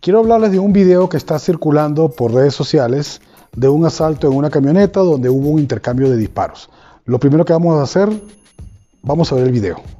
Quiero hablarles de un video que está circulando por redes sociales de un asalto en una camioneta donde hubo un intercambio de disparos. Lo primero que vamos a hacer, vamos a ver el video.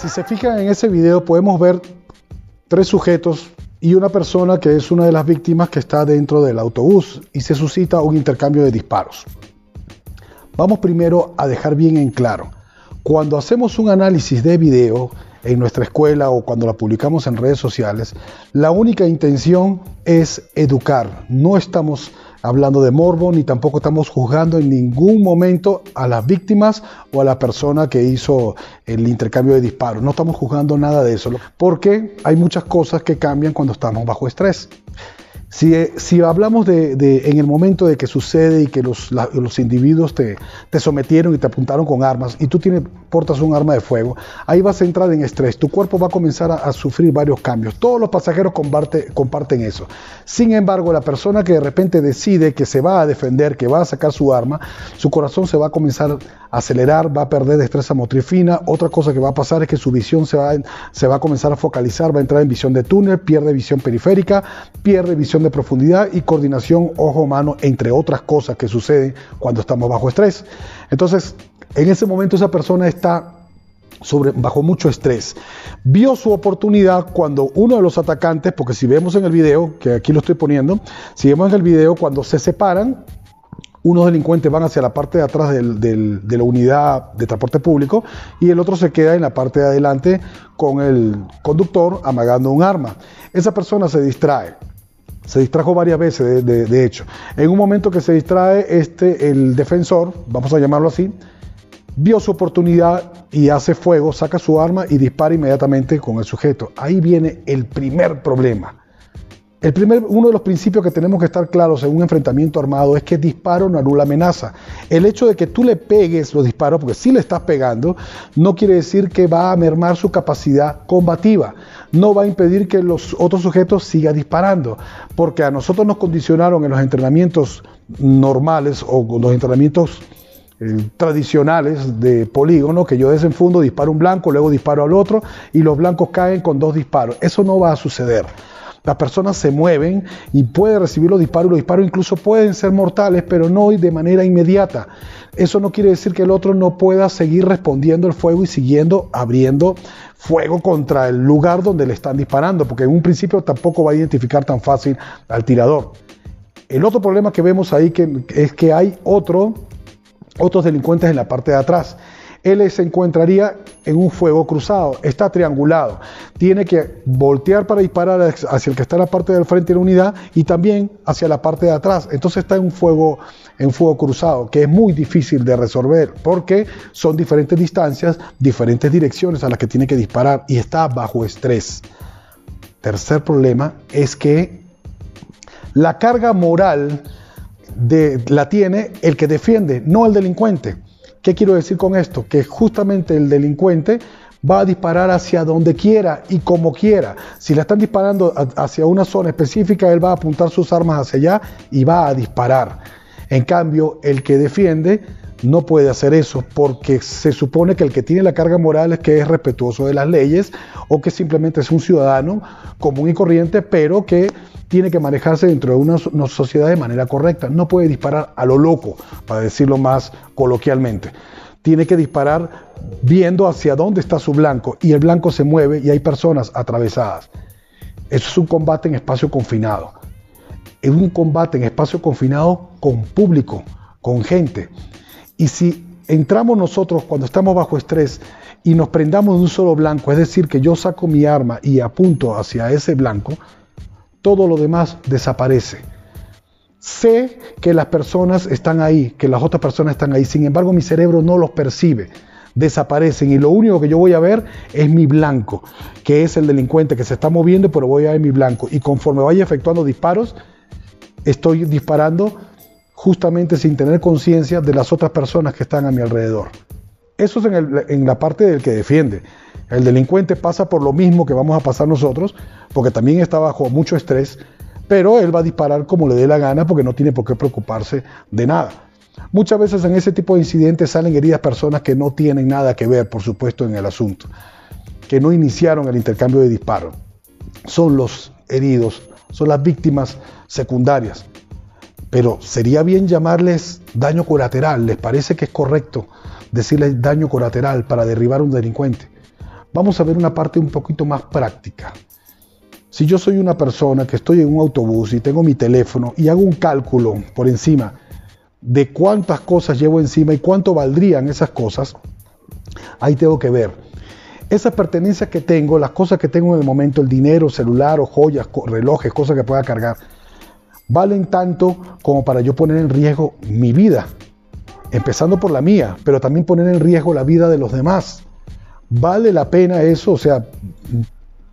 Si se fijan en ese video podemos ver tres sujetos y una persona que es una de las víctimas que está dentro del autobús y se suscita un intercambio de disparos. Vamos primero a dejar bien en claro, cuando hacemos un análisis de video en nuestra escuela o cuando la publicamos en redes sociales, la única intención es educar, no estamos hablando de morbo, ni tampoco estamos juzgando en ningún momento a las víctimas o a la persona que hizo el intercambio de disparos. No estamos juzgando nada de eso, porque hay muchas cosas que cambian cuando estamos bajo estrés. Si, hablamos de, en el momento de que sucede y que los, los individuos te, te, sometieron y te apuntaron con armas y tú tienes, portas un arma de fuego, ahí vas a entrar en estrés. Tu cuerpo va a comenzar a, sufrir varios cambios. Todos los pasajeros comparten eso. Sin embargo, la persona que de repente decide que se va a defender, que va a sacar su arma, su corazón se va a comenzar a acelerar, va a perder destreza motriz fina. Otra cosa que va a pasar es que su visión se va, se va a comenzar a focalizar, va a entrar en visión de túnel, pierde visión periférica, pierde visión de profundidad y coordinación ojo-mano, entre otras cosas que suceden cuando estamos bajo estrés. Entonces, en ese momento esa persona está bajo mucho estrés. Vio su oportunidad cuando uno de los atacantes, porque si vemos en el video, que aquí lo estoy poniendo, si vemos en el video cuando se separan, unos delincuentes van hacia la parte de atrás de la unidad de transporte público y el otro se queda en la parte de adelante con el conductor amagando un arma. Esa persona se distrae. Se distrajo varias veces, de, hecho. En un momento que se distrae, este, el defensor, vamos a llamarlo así, vio su oportunidad y hace fuego, saca su arma y dispara inmediatamente con el sujeto. Ahí viene el primer problema. El primer, uno de los principios que tenemos que estar claros en un enfrentamiento armado es que disparo no anula amenaza. El hecho de que tú le pegues los disparos, porque si le estás pegando, no quiere decir que va a mermar su capacidad combativa. No va a impedir que los otros sujetos sigan disparando, porque a nosotros nos condicionaron en los entrenamientos normales o los entrenamientos tradicionales de polígono, que yo desenfundo, disparo un blanco, luego disparo al otro y los blancos caen con dos disparos. Eso no va a suceder. Las personas se mueven y puede recibir los disparos. Los disparos incluso pueden ser mortales, pero no de manera inmediata. Eso no quiere decir que el otro no pueda seguir respondiendo el fuego y siguiendo abriendo fuego contra el lugar donde le están disparando, porque en un principio tampoco va a identificar tan fácil al tirador. El otro problema que vemos ahí que, es que hay otro, otros delincuentes en la parte de atrás él se encontraría en un fuego cruzado, está triangulado. Tiene que voltear para disparar hacia el que está en la parte del frente de la unidad y también hacia la parte de atrás. Entonces está en un fuego, en fuego cruzado, que es muy difícil de resolver porque son diferentes distancias, diferentes direcciones a las que tiene que disparar y está bajo estrés. Tercer problema es que la carga moral de, la tiene el que defiende, no el delincuente. ¿Qué quiero decir con esto? Que justamente el delincuente va a disparar hacia donde quiera y como quiera. Si le están disparando hacia una zona específica, él va a apuntar sus armas hacia allá y va a disparar. En cambio, el que defiende no puede hacer eso porque se supone que el que tiene la carga moral es que es respetuoso de las leyes o que simplemente es un ciudadano común y corriente, pero que tiene que manejarse dentro de una, sociedad de manera correcta. No puede disparar a lo loco, para decirlo más coloquialmente. Tiene que disparar viendo hacia dónde está su blanco y el blanco se mueve y hay personas atravesadas. Eso es un combate en espacio confinado. Es un combate en espacio confinado con público, con gente. Y si entramos nosotros cuando estamos bajo estrés y nos prendamos de un solo blanco, es decir, que yo saco mi arma y apunto hacia ese blanco, todo lo demás desaparece. Sé que las personas están ahí, que las otras personas están ahí, sin embargo mi cerebro no los percibe, desaparecen y lo único que yo voy a ver es mi blanco, que es el delincuente que se está moviendo, pero voy a ver mi blanco. Y conforme vaya efectuando disparos, estoy disparando justamente sin tener conciencia de las otras personas que están a mi alrededor. Eso es en, la parte del que defiende. El delincuente pasa por lo mismo que vamos a pasar nosotros, porque también está bajo mucho estrés, pero él va a disparar como le dé la gana porque no tiene por qué preocuparse de nada. Muchas veces en ese tipo de incidentes salen heridas personas que no tienen nada que ver, por supuesto, en el asunto, que no iniciaron el intercambio de disparos. Son los heridos, son las víctimas secundarias. Pero sería bien llamarles daño colateral, ¿les parece que es correcto? Decirle daño colateral para derribar a un delincuente. Vamos a ver una parte un poquito más práctica. Si yo soy una persona que estoy en un autobús y tengo mi teléfono y hago un cálculo por encima de cuántas cosas llevo encima y cuánto valdrían esas cosas, ahí tengo que ver. Esas pertenencias que tengo, las cosas que tengo en el momento, el dinero, celular o joyas, relojes, cosas que pueda cargar, valen tanto como para yo poner en riesgo mi vida empezando por la mía, pero también poner en riesgo la vida de los demás. ¿Vale la pena eso? O sea,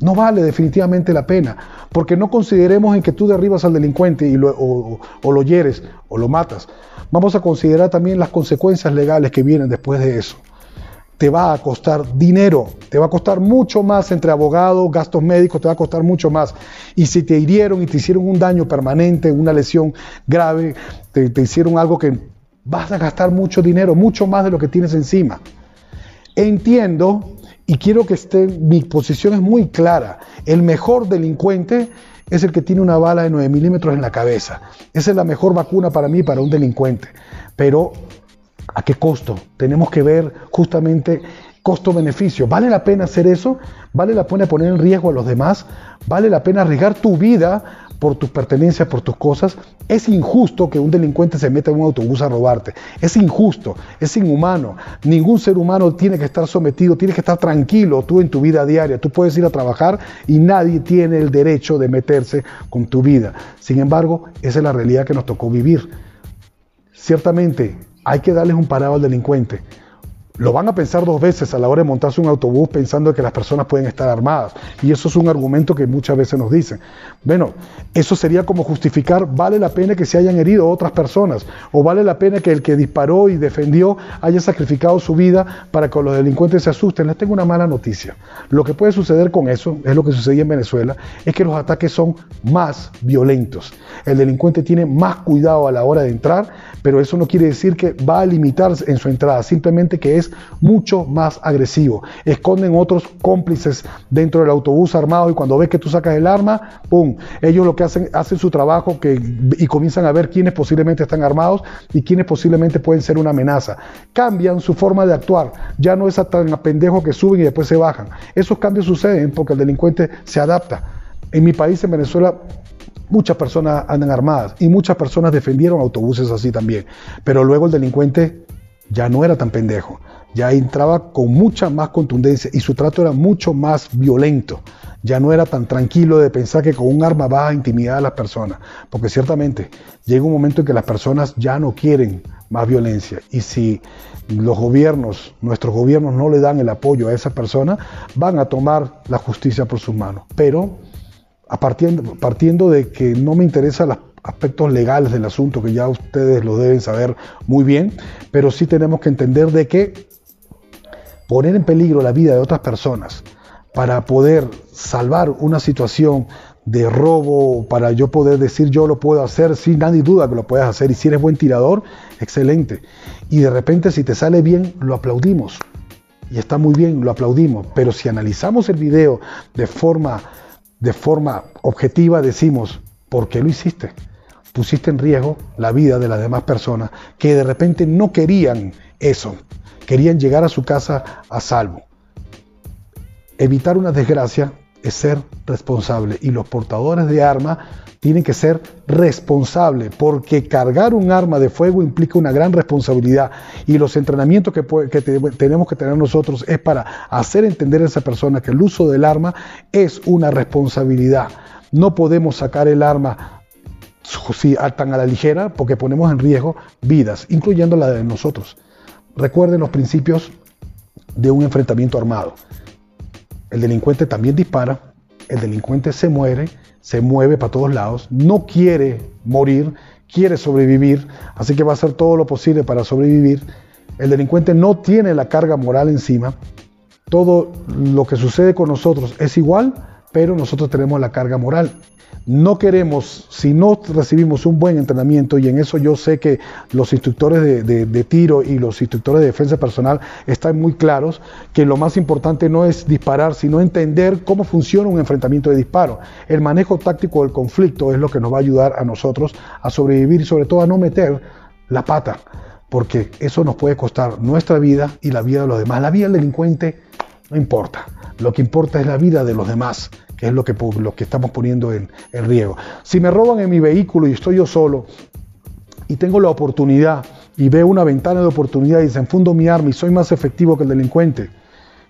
no vale definitivamente la pena, porque no consideremos en que tú derribas al delincuente y o, o lo hieres o lo matas. Vamos a considerar también las consecuencias legales que vienen después de eso. Te va a costar dinero, te va a costar mucho más entre abogados, gastos médicos, te va a costar mucho más. Y si te hirieron y te hicieron un daño permanente, una lesión grave, te, te hicieron algo que vas a gastar mucho dinero, mucho más de lo que tienes encima. Entiendo y quiero que esté, mi posición es muy clara, el mejor delincuente es el que tiene una bala de 9 milímetros en la cabeza. Esa es la mejor vacuna para mí, para un delincuente. Pero, ¿a qué costo? Tenemos que ver justamente costo-beneficio. ¿Vale la pena hacer eso? ¿Vale la pena poner en riesgo a los demás? ¿Vale la pena arriesgar tu vida por tus pertenencias, por tus cosas, es injusto que un delincuente se meta en un autobús a robarte. Es injusto, es inhumano. Ningún ser humano tiene que estar sometido, tienes que estar tranquilo tú en tu vida diaria. Tú puedes ir a trabajar y nadie tiene el derecho de meterse con tu vida. Sin embargo, esa es la realidad que nos tocó vivir. Ciertamente, hay que darles un parado al delincuente lo van a pensar dos veces a la hora de montarse un autobús pensando que las personas pueden estar armadas. Y eso es un argumento que muchas veces nos dicen. Bueno, eso sería como justificar, vale la pena que se hayan herido otras personas, o vale la pena que el que disparó y defendió haya sacrificado su vida para que los delincuentes se asusten. Les tengo una mala noticia. Lo que puede suceder con eso, es lo que sucedía en Venezuela, es que los ataques son más violentos. El delincuente tiene más cuidado a la hora de entrar, pero eso no quiere decir que va a limitarse en su entrada, simplemente que es mucho más agresivo. Esconden otros cómplices dentro del autobús armado y cuando ves que tú sacas el arma, ¡pum! Ellos lo que hacen, hacen su trabajo y comienzan a ver quiénes posiblemente están armados y quiénes posiblemente pueden ser una amenaza. Cambian su forma de actuar. Ya no es tan a pendejo que suben y después se bajan. Esos cambios suceden porque el delincuente se adapta. En mi país, en Venezuela, muchas personas andan armadas y muchas personas defendieron autobuses así también. Pero luego el delincuente ya no era tan pendejo ya entraba con mucha más contundencia y su trato era mucho más violento. Ya no era tan tranquilo de pensar que con un arma vas a intimidar a las personas, porque ciertamente llega un momento en que las personas ya no quieren más violencia y si los gobiernos, nuestros gobiernos no le dan el apoyo a esa persona, van a tomar la justicia por sus manos. Pero a partiendo, partiendo de que no me interesan los aspectos legales del asunto, que ya ustedes lo deben saber muy bien, pero sí tenemos que entender de que poner en peligro la vida de otras personas para poder salvar una situación de robo, para yo poder decir yo lo puedo hacer, sin nadie duda que lo puedes hacer, y si eres buen tirador, excelente. Y de repente si te sale bien, lo aplaudimos. Y está muy bien, lo aplaudimos. Pero si analizamos el video de forma, de forma objetiva, decimos, ¿por qué lo hiciste? Pusiste en riesgo la vida de las demás personas que de repente no querían eso querían llegar a su casa a salvo. Evitar una desgracia es ser responsable y los portadores de arma tienen que ser responsables porque cargar un arma de fuego implica una gran responsabilidad y los entrenamientos que, tenemos que tener nosotros es para hacer entender a esa persona que el uso del arma es una responsabilidad. No podemos sacar el arma tan a la ligera porque ponemos en riesgo vidas, incluyendo la de nosotros. Recuerden los principios de un enfrentamiento armado. El delincuente también dispara, el delincuente se muere, se mueve para todos lados, no quiere morir, quiere sobrevivir, así que va a hacer todo lo posible para sobrevivir. El delincuente no tiene la carga moral encima. Todo lo que sucede con nosotros es igual, pero nosotros tenemos la carga moral no queremos, si no recibimos un buen entrenamiento, y en eso yo sé que los instructores de, tiro y los instructores de defensa personal están muy claros, que lo más importante no es disparar, sino entender cómo funciona un enfrentamiento de disparo. El manejo táctico del conflicto es lo que nos va a ayudar a nosotros a sobrevivir y sobre todo a no meter la pata, porque eso nos puede costar nuestra vida y la vida de los demás. La vida del delincuente no importa, lo que importa es la vida de los demás que es lo que, que estamos poniendo en, riesgo. Si me roban en mi vehículo y estoy yo solo y tengo la oportunidad y veo una ventana de oportunidad y desenfundo mi arma y soy más efectivo que el delincuente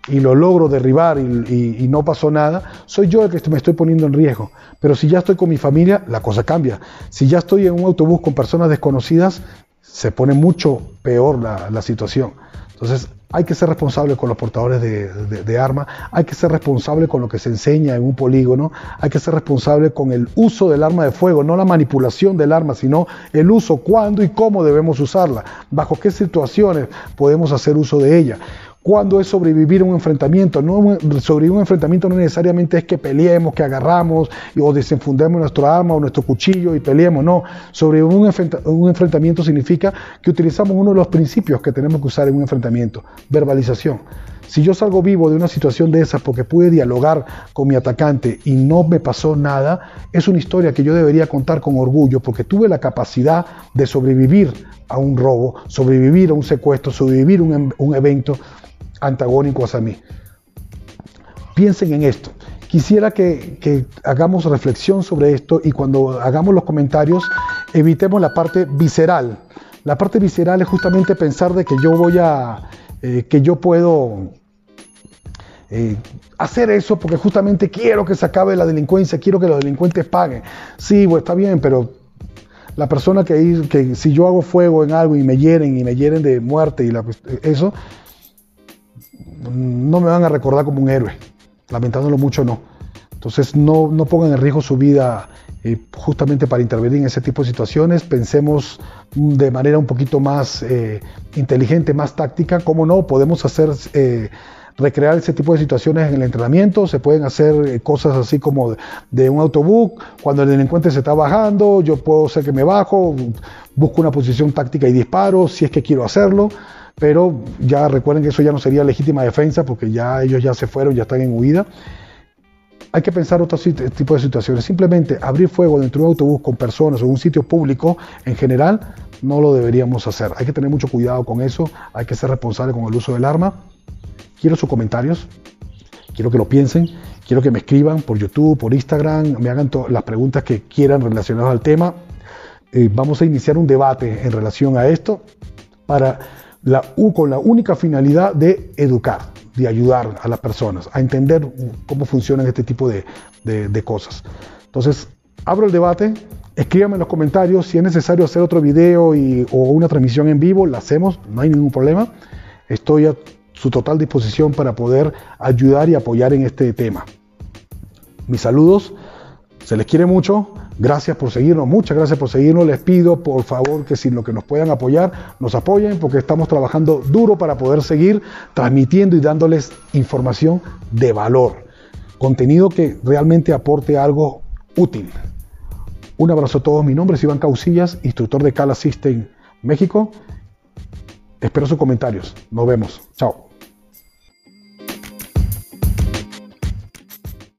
y lo logro derribar y, no pasó nada, soy yo el que me estoy poniendo en riesgo. Pero si ya estoy con mi familia, la cosa cambia. Si ya estoy en un autobús con personas desconocidas, se pone mucho peor la, la situación. Entonces, hay que ser responsable con los portadores de, armas, hay que ser responsable con lo que se enseña en un polígono, hay que ser responsable con el uso del arma de fuego, no la manipulación del arma, sino el uso, cuándo y cómo debemos usarla, bajo qué situaciones podemos hacer uso de ella cuando es sobrevivir a un enfrentamiento. No, sobrevivir un enfrentamiento no necesariamente es que peleemos, que agarramos o desenfundemos nuestra arma o nuestro cuchillo y peleemos. No, sobrevivir un, un enfrentamiento significa que utilizamos uno de los principios que tenemos que usar en un enfrentamiento, verbalización. Si yo salgo vivo de una situación de esas porque pude dialogar con mi atacante y no me pasó nada, es una historia que yo debería contar con orgullo porque tuve la capacidad de sobrevivir a un robo, sobrevivir a un secuestro, sobrevivir a un evento antagónicos a mí. Piensen en esto. Quisiera que, hagamos reflexión sobre esto y cuando hagamos los comentarios evitemos la parte visceral. La parte visceral es justamente pensar de que yo voy a, eh, que yo puedo eh, hacer eso porque justamente quiero que se acabe la delincuencia, quiero que los delincuentes paguen. Sí, pues está bien, pero la persona que, que si yo hago fuego en algo y me hieren y me hieren de muerte y la, eso, no me van a recordar como un héroe. Lamentándolo mucho, no. Entonces, no, no pongan en riesgo su vida eh, justamente para intervenir en ese tipo de situaciones. Pensemos de manera un poquito más eh, inteligente, más táctica. ¿Cómo no? Podemos hacer, eh, recrear ese tipo de situaciones en el entrenamiento. Se pueden hacer cosas así como de, un autobús. Cuando el delincuente se está bajando, yo puedo ser que me bajo, busco una posición táctica y disparo si es que quiero hacerlo pero ya recuerden que eso ya no sería legítima defensa porque ya ellos ya se fueron, ya están en huida. Hay que pensar otro tipo de situaciones. Simplemente abrir fuego dentro de un autobús con personas o un sitio público en general no lo deberíamos hacer. Hay que tener mucho cuidado con eso, hay que ser responsable con el uso del arma. Quiero sus comentarios, quiero que lo piensen, quiero que me escriban por YouTube, por Instagram, me hagan las preguntas que quieran relacionadas al tema. Eh, vamos a iniciar un debate en relación a esto para la, con la única finalidad de educar, de ayudar a las personas a entender cómo funcionan este tipo de, cosas. Entonces, abro el debate, escríbanme en los comentarios si es necesario hacer otro video o una transmisión en vivo, la hacemos, no hay ningún problema. Estoy a su total disposición para poder ayudar y apoyar en este tema. Mis saludos, se les quiere mucho. Gracias por seguirnos, muchas gracias por seguirnos. Les pido por favor que si lo que nos puedan apoyar, nos apoyen porque estamos trabajando duro para poder seguir transmitiendo y dándoles información de valor. Contenido que realmente aporte algo útil. Un abrazo a todos. Mi nombre es Iván Causillas, instructor de Cala System México. Espero sus comentarios. Nos vemos. Chao.